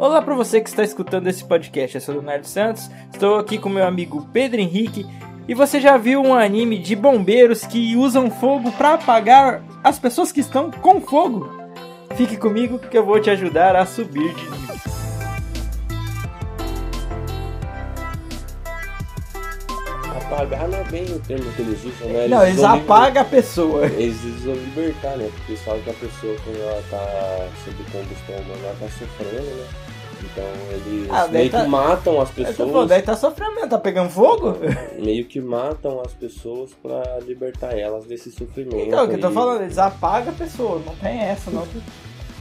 Olá para você que está escutando esse podcast, eu sou o Leonardo Santos, estou aqui com meu amigo Pedro Henrique e você já viu um anime de bombeiros que usam fogo para apagar as pessoas que estão com fogo? Fique comigo que eu vou te ajudar a subir de nível. Apagar não é bem o termo que eles usam, né? Não, eles apagam a pessoa. Eles usam libertar, né? Porque eles falam que a pessoa, quando ela tá sob combustão ela tá sofrendo, né? Então eles Ah, meio tá- que matam as tô falando, pessoas, daí tá sofrendo tá pegando fogo? meio que matam as pessoas pra libertar elas desse sofrimento. Então, o que eu tô falando, eles apagam a pessoa, não tem essa, não.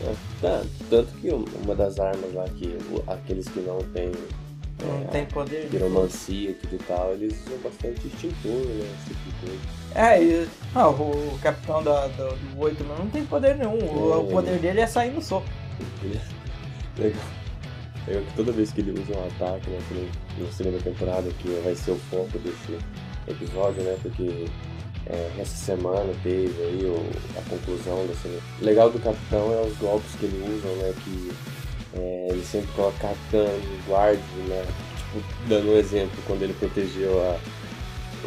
É, tá, tanto que uma das armas lá, que o- aqueles que não têm Não tem poder. piromancia e tudo e tal, eles usam bastante extintor, né? Esse tipo de coisa. É, e, ah, o, o capitão da, do, do 8 não tem poder nenhum. O, É. o poder dele é sair no soco. Legal. Eu toda vez que ele usa um ataque, né, que nem na segunda temporada, que vai ser o foco desse episódio, né, porque é, essa semana teve aí o- a conclusão desse... O legal do Capitão é os golpes que ele usa, né, que é, ele sempre coloca Capitão, guarde, né, tipo, dando um exemplo, quando ele protegeu a,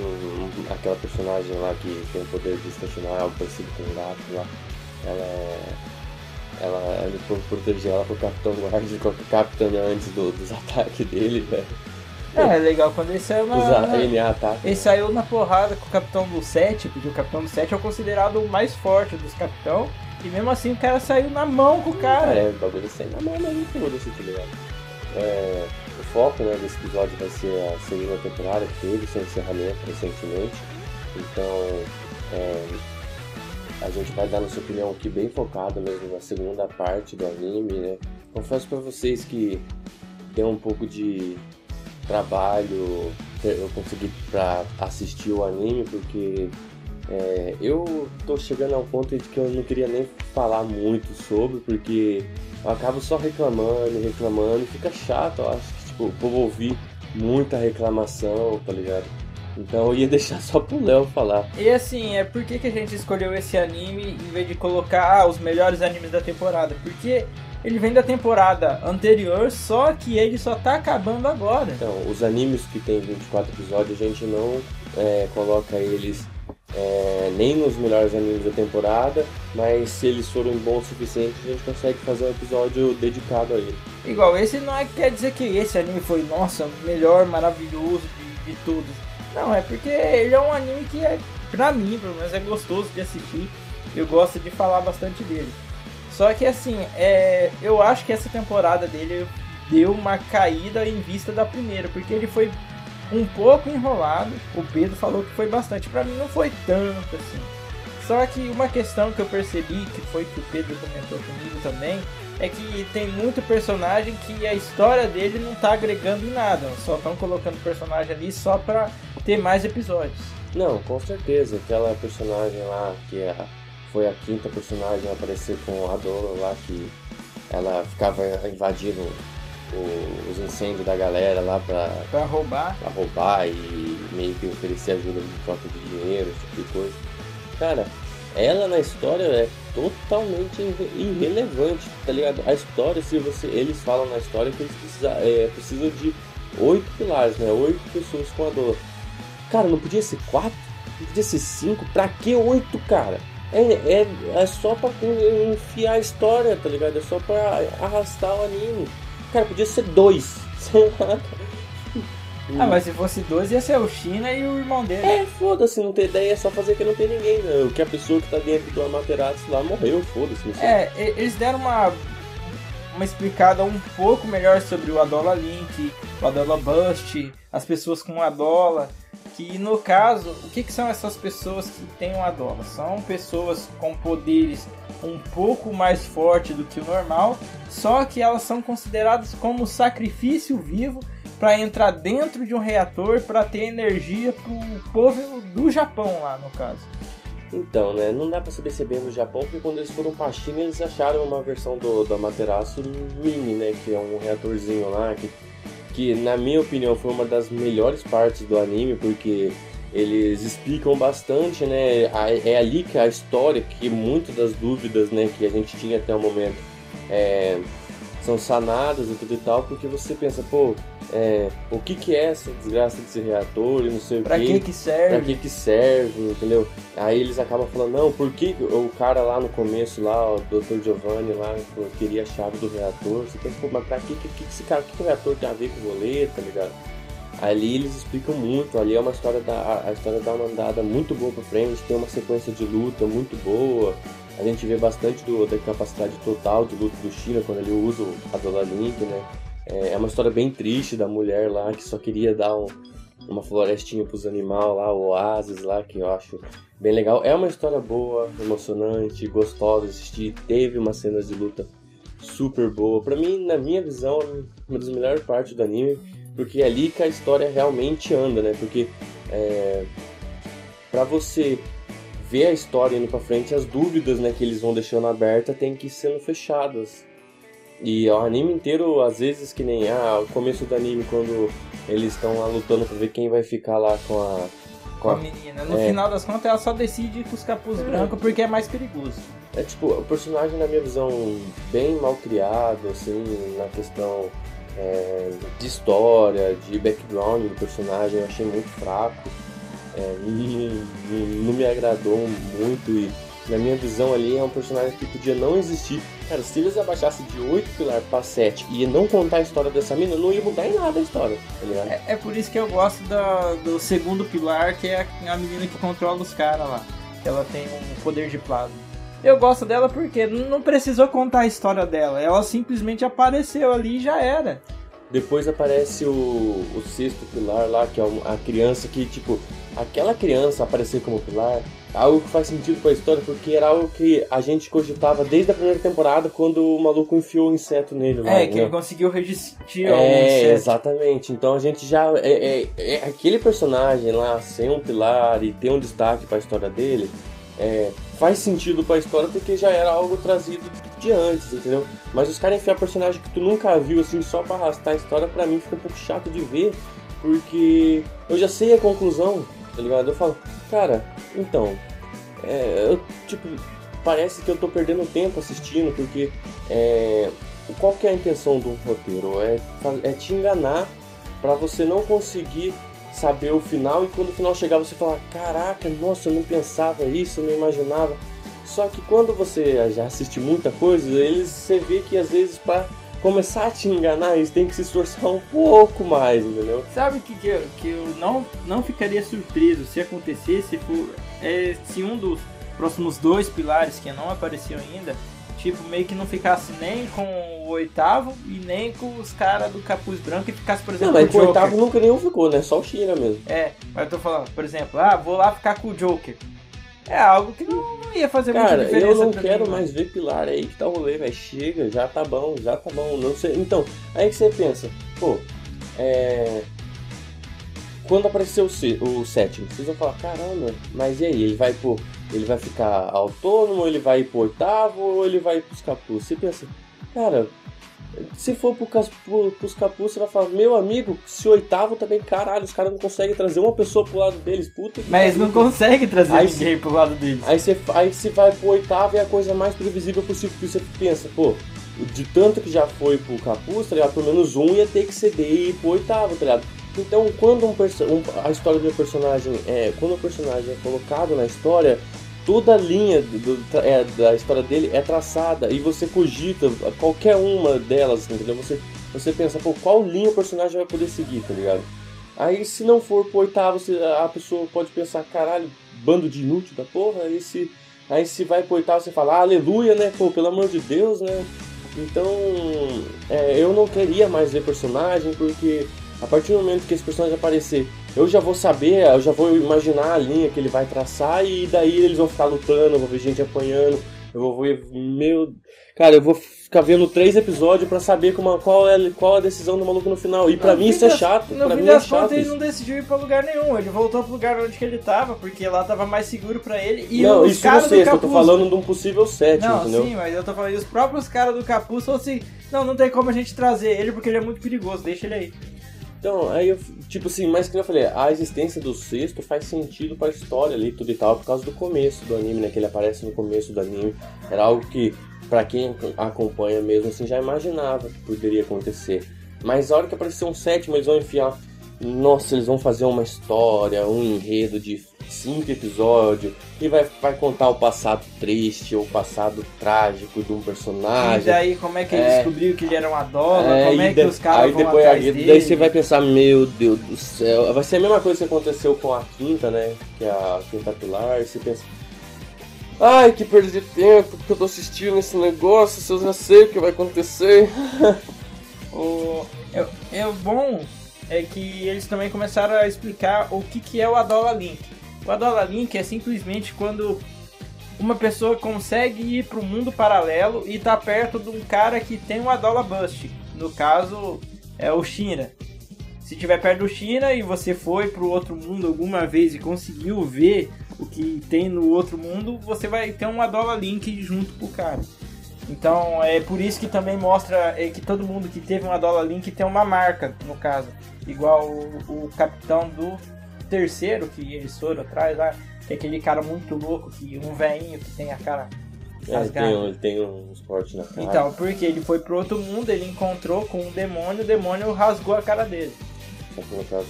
um- aquela personagem lá que tem o poder de estacionar algo parecido com um gato lá, ela é ela, ele pro- protegeu ela pro Capitão Guard, com o Capitão antes do- dos ataques dele, né? É, é legal quando ele saiu na. Usar na- NA ataque. Ele saiu na porrada com o capitão do 7, porque o capitão do 7 é considerado o mais forte dos capitão. E mesmo assim o cara saiu na mão com o cara. É, o bagulho sai na mão, mas não foda-se, tá ligado? É, o foco né, desse episódio vai ser a segunda temporada, que teve seu encerramento recentemente. Então, é, a gente vai dar nossa opinião aqui bem focada mesmo na segunda parte do anime, né? Confesso pra vocês que deu um pouco de trabalho eu consegui pra assistir o anime, porque é, eu tô chegando ao ponto de que eu não queria nem falar muito sobre, porque eu acabo só reclamando, reclamando, fica chato, eu acho que tipo, o povo ouvir muita reclamação, tá ligado? Então eu ia deixar só pro Léo falar. E assim, é por que, que a gente escolheu esse anime em vez de colocar ah, os melhores animes da temporada? Porque ele vem da temporada anterior, só que ele só tá acabando agora. Então, os animes que tem 24 episódios, a gente não é, coloca eles é, nem nos melhores animes da temporada, mas se eles forem bons o suficiente, a gente consegue fazer um episódio dedicado a ele. Igual, esse não é que quer dizer que esse anime foi, nossa, o melhor, maravilhoso de, de tudo. Não, é porque ele é um anime que, é, pra mim, pelo menos, é gostoso de assistir. Eu gosto de falar bastante dele. Só que, assim, é, eu acho que essa temporada dele deu uma caída em vista da primeira, porque ele foi um pouco enrolado. O Pedro falou que foi bastante. Pra mim, não foi tanto assim. Só que uma questão que eu percebi, que foi que o Pedro comentou comigo também, é que tem muito personagem que a história dele não tá agregando em nada. Só estão colocando personagem ali só pra ter mais episódios. Não, com certeza, aquela personagem lá, que é foi a quinta personagem a aparecer com a Dora lá, que ela ficava invadindo o- os incêndios da galera lá pra, Pra roubar. pra roubar e meio que oferecer ajuda de troca de dinheiro, esse tipo de coisa. Cara, ela na história é totalmente irre- irrelevante, tá ligado? A história, se você. Eles falam na história que eles precisa, é, precisam de oito pilares, né? Oito pessoas com a dor. Cara, não podia ser quatro? Não podia ser cinco? Pra que oito, cara? É, é, é só pra enfiar a história, tá ligado? É só pra arrastar o anime. Cara, podia ser dois. Sei lá, cara. Ah, mas se fosse dois ia ser o China e o irmão dele. É, foda-se, não ter ideia, é só fazer que não tem ninguém, né? O que a pessoa que tá dentro do Amaterasu lá morreu, foda-se. É, eles deram uma, uma explicada um pouco melhor sobre o Adola Link, o Adola Bust, as pessoas com Adola. Que no caso, o que, que são essas pessoas que têm um Adola? São pessoas com poderes um pouco mais fortes do que o normal, só que elas são consideradas como sacrifício vivo para entrar dentro de um reator para ter energia pro povo do Japão lá no caso. Então, né, não dá pra saber se é bem Japão, porque quando eles foram pra China, eles acharam uma versão do, do Amaterasu mini, né, que é um reatorzinho lá, que, que na minha opinião foi uma das melhores partes do anime, porque eles explicam bastante, né, a- é ali que a história, que muitas das dúvidas, né, que a gente tinha até o momento, é, são sanadas e tudo e tal, porque você pensa, pô, é, o que que é essa desgraça desse reator e não sei pra o que que serve? Pra que que serve, entendeu? Aí eles acabam falando, não, por que o cara lá no começo, lá, o Dr. Giovanni lá, queria a chave do reator, você pensa, mas pra que que, que esse cara, o que, que o reator tem a ver com o rolê, tá ligado? Ali eles explicam muito, ali é uma história da, a história dá uma andada muito boa pra frente, tem uma sequência de luta muito boa, a gente vê bastante do, da capacidade total de luta do China quando ele usa a Dola Link, né? É, é uma história bem triste da mulher lá que só queria dar um, uma florestinha pros animais lá, o oásis lá, que eu acho bem legal. É uma história boa, emocionante, gostosa de assistir. Teve umas cenas de luta super boa. Pra mim, na minha visão, uma das melhores partes do anime, porque é ali que a história realmente anda, né? Porque é, pra você ver a história indo pra frente, as dúvidas né, que eles vão deixando aberta tem que ir sendo fechadas. E o anime inteiro, às vezes, que nem ah, o começo do anime, quando eles estão lá lutando pra ver quem vai ficar lá com a. Com a menina. No é. final das contas, ela só decide ir com os capuz é. brancos porque é mais perigoso. É tipo, o personagem, na minha visão, bem mal criado, assim, na questão é, de história, de background do personagem, eu achei muito fraco é, não, não, me agradou muito e na minha visão ali é um personagem que podia não existir. Cara, se eles abaixassem de 8 pilar pra 7 e não contar a história dessa mina, não ia mudar em nada a história, tá ligado? É, é por isso que eu gosto da, do segundo pilar, que é a, a menina que controla os caras lá. Ela tem um poder de plasma. Eu gosto dela porque não precisou contar a história dela, ela simplesmente apareceu ali e já era. Depois aparece o, o sexto pilar lá, que é a criança que, tipo, aquela criança aparecer como pilar algo que faz sentido com a história, porque era algo que a gente cogitava desde a primeira temporada, quando o maluco enfiou o inseto nele lá. É, que né? ele conseguiu resistir ao é, inseto. exatamente. Então a gente já. É, é, é, aquele personagem lá, sem um pilar e ter um destaque para a história dele, é, faz sentido para a história porque já era algo trazido de antes, entendeu? Mas os caras enfiar personagem que tu nunca viu assim só para arrastar a história, para mim fica um pouco chato de ver, porque eu já sei a conclusão, tá ligado? Eu falo, cara, então, é, eu, tipo, parece que eu tô perdendo tempo assistindo, porque é, qual que é a intenção do roteiro? É, é te enganar para você não conseguir saber o final e quando o final chegar você falar, caraca, nossa, eu não pensava isso, eu não imaginava. Só que quando você já assiste muita coisa, eles você vê que às vezes para começar a te enganar, eles têm que se esforçar um pouco mais, entendeu? Sabe o que, que, eu, que eu não, não ficaria surpreso se acontecesse for, é, se um dos próximos dois pilares que não apareciam ainda tipo, meio que não ficasse nem com o oitavo e nem com os caras do capuz branco e ficasse, por exemplo, não, mas o, o oitavo nunca nenhum ficou, né? Só o China mesmo. É, mas eu tô falando, por exemplo, ah, vou lá ficar com o Joker. É algo que não, não ia fazer Cara, muita diferença. eu não quero mim, mais ver pilar aí que tá rolê, velho. Chega, já tá bom, já tá bom. Não sei. Então, aí que você pensa, pô, é. Quando apareceu o, o sétimo, vocês vão falar, caramba, mas e aí? Ele vai, pô, ele vai ficar autônomo, ele vai ir pro oitavo ou ele vai pros capuz? Você pensa, cara, se for pro, pro, pros capuz, você vai falar, meu amigo, se oitavo também, caralho, os caras não conseguem trazer uma pessoa pro lado deles, puta que Mas não consegue trazer aí ninguém pro lado deles. Aí você, aí vai pro oitavo e é a coisa mais previsível possível, porque você pensa, pô, de tanto que já foi pro capuz, tá ligado? Pelo menos um ia ter que ceder e ir pro oitavo, tá ligado? Então, quando um, um a história do personagem é, quando o personagem é colocado na história, toda a linha do, é, da história dele é traçada e você cogita qualquer uma delas, entendeu? Você, você pensa, pô, qual linha o personagem vai poder seguir, tá ligado? Aí se não for pro oitavo, a pessoa pode pensar, caralho, bando de inútil da porra, aí se, aí se vai pro oitavo você fala, aleluia, né? Pô, pelo amor de Deus, né? Então, é, eu não queria mais ver personagem, porque a partir do momento que esse personagem aparecer eu já vou saber, eu já vou imaginar a linha que ele vai traçar e daí eles vão ficar lutando, eu vou ver gente apanhando, eu vou ver. Meu. Cara, eu vou ficar vendo três episódios para saber como, qual, é, qual a decisão do maluco no final. E para mim isso é chato. No pra fim mim das é contas, ele não decidiu ir pra lugar nenhum. Ele voltou pro lugar onde que ele tava, porque lá tava mais seguro para ele. E não, os isso no sexto, eu tô falando de um possível sétimo, não, entendeu? Sim, mas eu tô falando, e os próprios caras do capuz falou assim: não, não tem como a gente trazer ele porque ele é muito perigoso, deixa ele aí. Então, aí eu, tipo assim, mas que eu falei, a existência do sexto faz sentido pra história ali, tudo e tal, por causa do começo do anime, né? Que ele aparece no começo do anime. Era algo que para quem acompanha mesmo assim já imaginava que poderia acontecer. Mas a hora que apareceu um sétimo, eles vão enfiar. Nossa, eles vão fazer uma história, um enredo de cinco episódios e vai, vai contar o passado triste ou o passado trágico de um personagem. E daí como é que ele é, descobriu que ele era uma dola? É, como é que os caras aí vão depois, atrás aí, dele? Daí você vai pensar, meu Deus do céu, vai ser a mesma coisa que aconteceu com a quinta, né? Que é a quinta pilar, e você pensa. Ai, que perda de tempo, porque eu tô assistindo esse negócio, se eu já sei o que vai acontecer. o, é, é bom é que eles também começaram a explicar o que, que é o Adola Link. O Adola Link é simplesmente quando uma pessoa consegue ir para o mundo paralelo e tá perto de um cara que tem o Adola Bust. No caso, é o Shira. Se tiver perto do Shira e você foi para o outro mundo alguma vez e conseguiu ver o que tem no outro mundo, você vai ter uma Adola Link junto com o cara. Então é por isso que também mostra é, que todo mundo que teve uma Adola Link tem uma marca, no caso. Igual o, o capitão do terceiro que eles foram atrás lá, que é aquele cara muito louco, que um velhinho que tem a cara é, ele tem, ele tem um esporte na cara. Então, porque ele foi pro outro mundo, ele encontrou com um demônio, o demônio rasgou a cara dele. Só que no caso,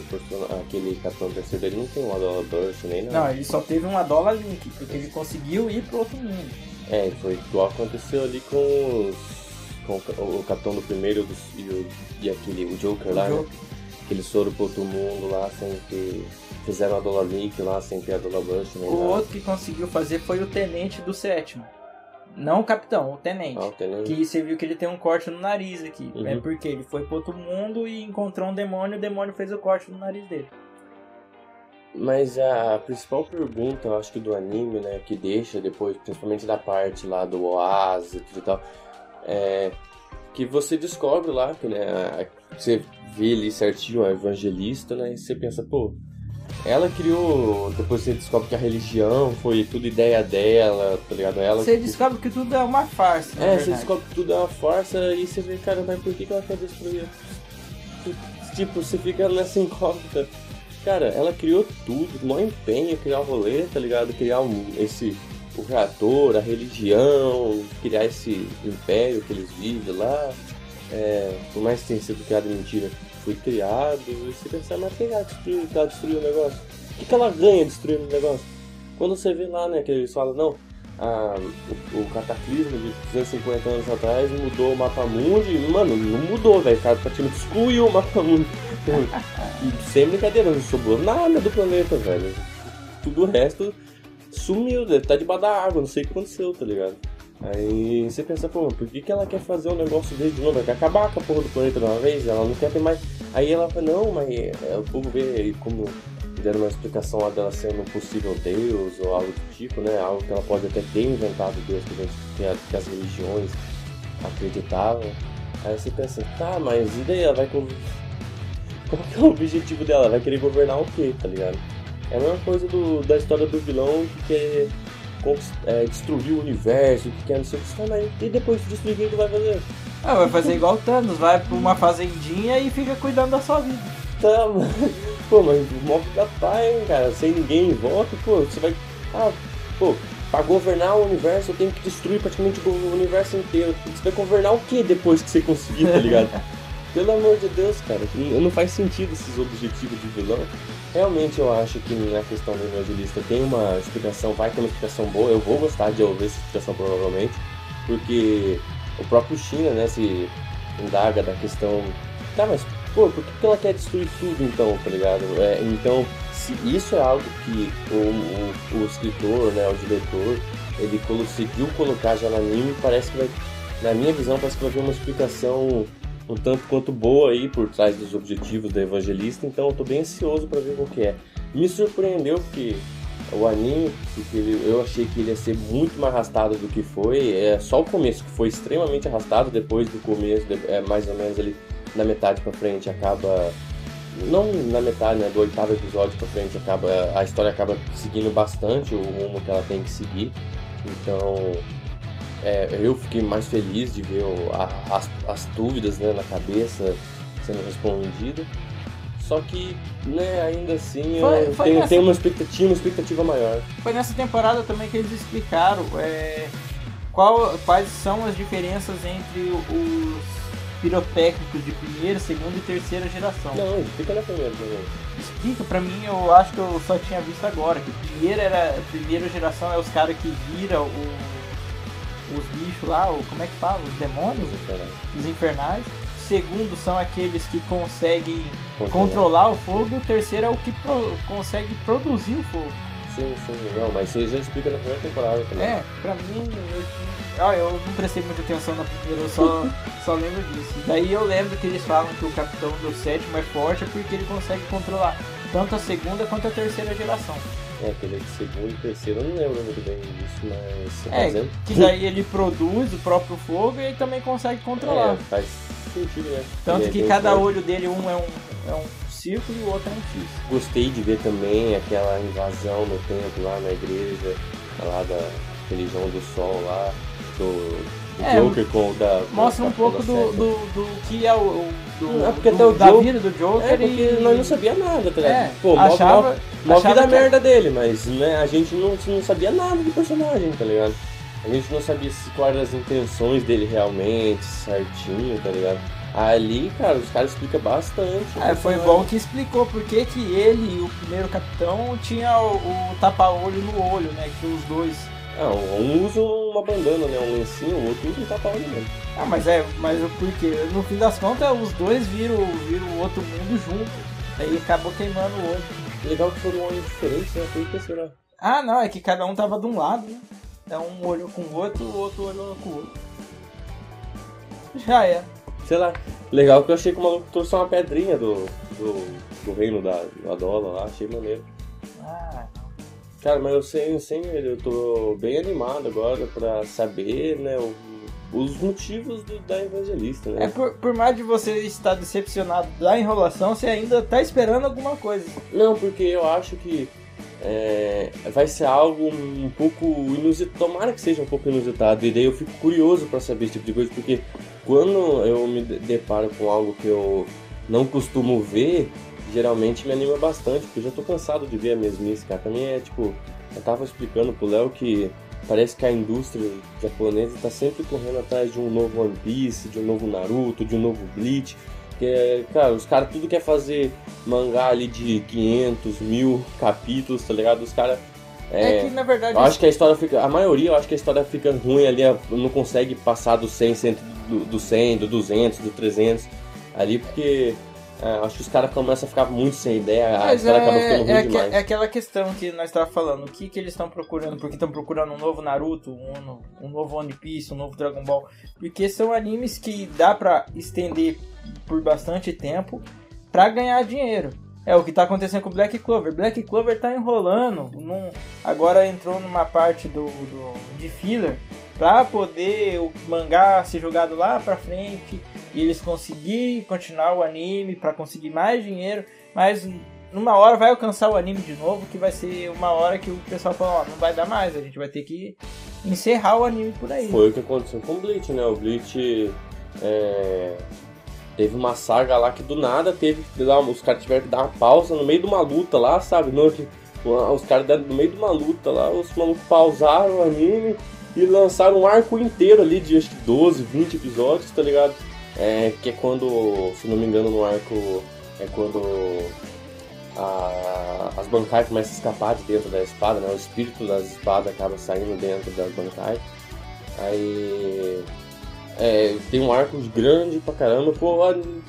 aquele capitão terceiro ele não tem uma Adola Burst nem nada. Não, ele só teve uma Adola Link, porque ele conseguiu ir pro outro mundo. É, foi igual aconteceu ali com os. com o capitão do primeiro e, o, e aquele, o Joker o lá, né? Joker. né? Que eles foram pro outro mundo lá sem ter. Fizeram a Link lá sem ter a Burst. o outro que conseguiu fazer foi o tenente do sétimo. Não o capitão, o tenente. Ah, o tenente. Que você viu que ele tem um corte no nariz aqui. Uhum. É porque ele foi pro outro mundo e encontrou um demônio e o demônio fez o corte no nariz dele. Mas a principal pergunta, eu acho que do anime, né, que deixa depois, principalmente da parte lá do oásis e tal, é que você descobre lá, que né, você vê ali certinho a evangelista, né, e você pensa, pô, ela criou, depois você descobre que a religião foi tudo ideia dela, tá ligado? Ela, você descobre que tudo é uma farsa. É, você descobre que tudo é uma farsa e você vê, cara, mas por que, que ela quer destruir? Tipo, você fica nessa incógnita. Cara, ela criou tudo, mó empenho, criar o rolê, tá ligado? Criar um, esse, o reator, a religião, criar esse império que eles vivem lá. É, por mais que tenha sido criado mentira, foi criado. E você pensar, mas quem ela destruiu, o negócio? O que, que ela ganha destruindo o negócio? Quando você vê lá, né, que eles falam, não, a, o, o, cataclismo de 250 anos atrás mudou o mapa mundi. Mano, não mudou, velho. O cara praticamente excluiu o mapa mundi. e sem brincadeira, não sobrou nada do planeta, velho. Tudo o resto sumiu, deve tá debaixo da água, não sei o que aconteceu, tá ligado? Aí você pensa, pô, por que, que ela quer fazer um negócio dele de novo? Ela quer acabar com a porra do planeta de uma vez? Ela não quer ter mais. Aí ela fala, não, mas é, o povo vê como deram uma explicação lá dela sendo um possível Deus ou algo do tipo, né? Algo que ela pode até ter inventado Deus que, que, que as religiões acreditavam. Aí você pensa, tá, mas e daí ela vai. Qual que é o objetivo dela? Ela vai querer governar o quê, tá ligado? É a mesma coisa do, da história do vilão que quer é, destruir o universo, que quer não sei o que. Mas e depois de destruir, o que vai fazer? Ah, vai fazer igual o Thanos, vai pra uma fazendinha e fica cuidando da sua vida. Tá, mano. Pô, mas move da pai, hein, cara, sem ninguém em volta, pô, você vai. Ah, pô, pra governar o universo eu tenho que destruir praticamente o universo inteiro. Você vai governar o que depois que você conseguir, tá ligado? Pelo amor de Deus, cara, não faz sentido esses objetivos de vilão. Realmente eu acho que na questão do evangelista tem uma explicação, vai ter uma explicação boa, eu vou gostar de ouvir essa explicação provavelmente, porque o próprio China, né, se indaga da questão. Tá, mas pô, por que, ela quer destruir tudo então, tá ligado? É, então, se isso é algo que o, o, o escritor, né, o diretor, ele conseguiu colocar já no anime, parece que vai, na minha visão, parece que vai ter uma explicação um tanto quanto boa aí por trás dos objetivos do evangelista, então eu tô bem ansioso para ver qual que é. Me surpreendeu porque o anime, porque eu achei que ele ia ser muito mais arrastado do que foi. É só o começo que foi extremamente arrastado, depois do começo, é mais ou menos ali na metade para frente acaba não na metade, né, do oitavo episódio para frente acaba a história acaba seguindo bastante o rumo que ela tem que seguir. Então, é, eu fiquei mais feliz de ver a, as, as dúvidas né, na cabeça sendo respondidas. Só que, né, ainda assim, foi, eu foi tenho, nessa... tenho uma expectativa, uma expectativa maior. Foi nessa temporada também que eles explicaram é, qual, quais são as diferenças entre os pirotécnicos de primeira, segunda e terceira geração. Não, explica na primeira também. Explica, pra mim eu acho que eu só tinha visto agora, que primeira era. Primeira geração é os caras que viram o, os bichos lá, o, como é que fala? Os demônios? Os infernais. Os infernais. Segundo são aqueles que conseguem Controlar. o fogo, e o terceiro é o que pro- consegue produzir o fogo. Sim, sim, não, mas você já explica na primeira temporada também. É, pra mim, eu, ah, eu não prestei muita atenção na primeira, eu só, só lembro disso. Daí eu lembro que eles falam que o capitão do sétimo é forte porque ele consegue controlar tanto a segunda quanto a terceira geração. É, aquele de segundo e terceiro, eu não lembro muito bem disso, mas É, dizendo? que daí ele produz o próprio fogo e ele também consegue controlar. É, faz sentido, né? Tanto é que cada olho dele, um é um, é um círculo e o outro é um X. Gostei de ver também aquela invasão no templo lá na igreja, lá da religião do sol lá, do, do É, Joker com o da. Mostra um pouco do, do, do que é o. o- do, É, porque do- até o da Joker- vida do Joker É, porque e. nós não sabia nada, tá ligado? É, Pô, achava, mó, achava vida que- merda dele, mas né, a gente não, não sabia nada do personagem, tá ligado? A gente não sabia se, quais eram as intenções dele realmente, certinho, tá ligado? Ali, cara, os caras explicam bastante. É, foi personagem. bom que explicou por que que ele e o primeiro capitão tinha o, o tapa-olho no olho, né? Que os dois. Ah, um usa uma bandana, né? Um lencinho, o outro usa um tapa-olho mesmo. Ah, mas é, mas o porquê? No fim das contas, os dois viram, viram o outro mundo junto. Aí acabou queimando o olho. Legal que foram olhos diferentes, né? Que será? Ah, não, é que cada um tava de um lado, né? É um olho com o outro, o outro olho com o outro. Já é. Sei lá. Legal que eu achei que o maluco trouxe uma pedrinha do, do, do reino da, da Dola lá, achei maneiro. Ah, Cara, mas eu sei, sem ele, eu tô bem animado agora pra saber, né, o- os motivos do- da evangelista, É né? por, por mais de você estar decepcionado da enrolação, você ainda tá esperando alguma coisa. Não, porque eu acho que é, vai ser algo um pouco inusitado, tomara que seja um pouco inusitado, e daí eu fico curioso pra saber esse tipo de coisa, porque quando eu me de- deparo com algo que eu não costumo ver, geralmente me anima bastante, porque eu já tô cansado de ver a mesmice, cara. Também é tipo, eu tava explicando pro Léo que parece que a indústria japonesa tá sempre correndo atrás de um novo One Piece, de um novo Naruto, de um novo Bleach. Que, é, cara, os caras tudo quer fazer mangá ali de 500, mil capítulos, tá ligado? Os caras. É, É, que na verdade. eu acho que a história fica. A maioria eu acho que a história fica ruim ali, não consegue passar do 100, cento- do, do 100, do 200, do 300 ali, porque é, acho que os caras começam a ficar muito sem ideia, Mas história é, ficando ruim é, demais. é aquela questão que nós estávamos falando. O que, que eles estão procurando? Porque estão procurando um novo Naruto, um, um novo One Piece, um novo Dragon Ball. Porque são animes que dá pra estender por bastante tempo pra ganhar dinheiro. É o que tá acontecendo com o Black Clover. Black Clover tá enrolando. num- agora entrou numa parte do, do- de filler pra poder o mangá ser jogado lá pra frente e eles conseguirem continuar o anime pra conseguir mais dinheiro. Mas numa hora vai alcançar o anime de novo, que vai ser uma hora que o pessoal fala, ó, não vai dar mais, a gente vai ter que encerrar o anime por aí. Foi o que aconteceu com o Bleach, né? O Bleach é, teve uma saga lá que do nada teve que dar, os caras tiveram que dar uma pausa no meio de uma luta lá, sabe? Que, os caras no meio de uma luta lá, os malucos pausaram o anime e lançaram um arco inteiro ali de acho que 12, 20 episódios, tá ligado? É, que é quando, se não me engano, no arco é quando a- as bancais começam a escapar de dentro da espada, né? O espírito das espadas acaba saindo dentro das bancais. Aí é, tem um arco grande pra caramba, pô,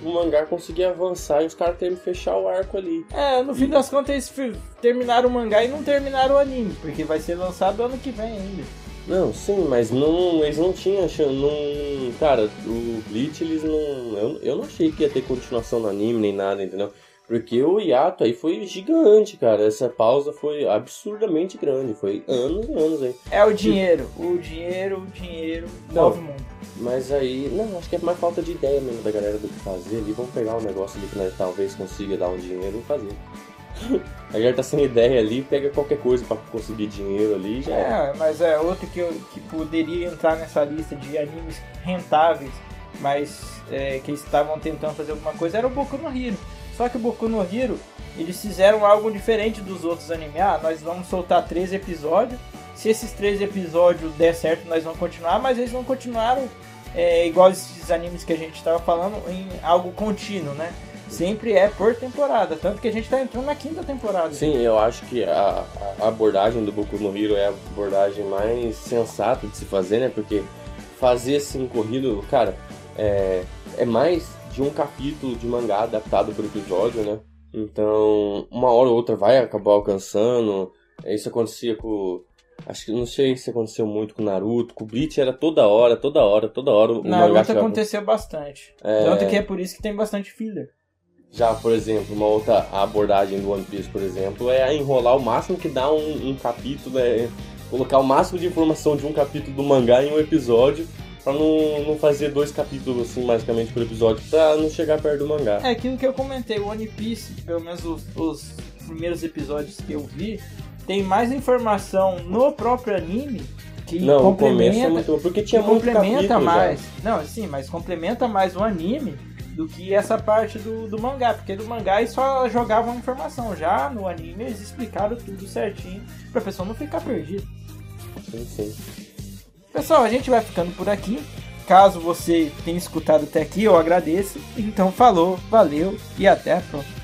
o mangá conseguia avançar e os caras têm que fechar o arco ali. É, no fim das contas eles terminaram o mangá e não terminaram o anime, porque vai ser lançado ano que vem ainda. Não, sim, mas não, eles não tinham chance, não, cara, o Bleach eles não, eu, eu não achei que ia ter continuação no anime nem nada, entendeu? Porque o hiato aí foi gigante, cara, essa pausa foi absurdamente grande, foi anos e anos aí. É o dinheiro, o dinheiro, o dinheiro Não. move o mundo. Mas aí, não, acho que é mais falta de ideia mesmo da galera do que fazer ali. Vamos pegar um negócio ali que nós talvez consiga dar um dinheiro e fazer. A galera tá sem ideia ali, pega qualquer coisa pra conseguir dinheiro ali já é. Mas é outro que, eu, que poderia entrar nessa lista de animes rentáveis, mas é, que estavam tentando fazer alguma coisa, era o Boku no Hero. Só que o Boku no Hero, eles fizeram algo diferente dos outros animes. Ah, nós vamos soltar três episódios se esses três episódios der certo, nós vamos continuar, mas eles não continuaram é, igual esses animes que a gente estava falando, em algo contínuo, né? Sempre é por temporada, tanto que a gente está entrando na quinta temporada. Sim, eu acho que a, a abordagem do Boku no Hero é a abordagem mais sensata de se fazer, né? Porque fazer assim corrido, cara, é, é mais de um capítulo de mangá adaptado por episódio, né? Então, uma hora ou outra vai acabar alcançando. Isso acontecia com. Acho que não sei se aconteceu muito com Naruto. Com Bleach era toda hora, toda hora, toda hora. O Naruto aconteceu bastante. É. Tanto que é por isso que tem bastante filler. Já, por exemplo, uma outra abordagem do One Piece, por exemplo, é enrolar o máximo que dá um, um capítulo, é colocar o máximo de informação de um capítulo do mangá em um episódio, pra não, não fazer dois capítulos, assim, basicamente, por episódio, pra não chegar perto do mangá. É aquilo que eu comentei, o One Piece, pelo menos os, os primeiros episódios que eu vi, tem mais informação no próprio anime que não, o começo é complementa, muito porque tinha muito complementa capítulo já. mais. Não, sim, mas complementa mais o anime do que essa parte do, do mangá, porque do mangá eles só jogavam informação. Já no anime eles explicaram tudo certinho pra pessoa não ficar perdida. Sim, sim. Pessoal, a gente vai ficando por aqui. Caso você tenha escutado até aqui, eu agradeço. Então falou, valeu e até a próxima.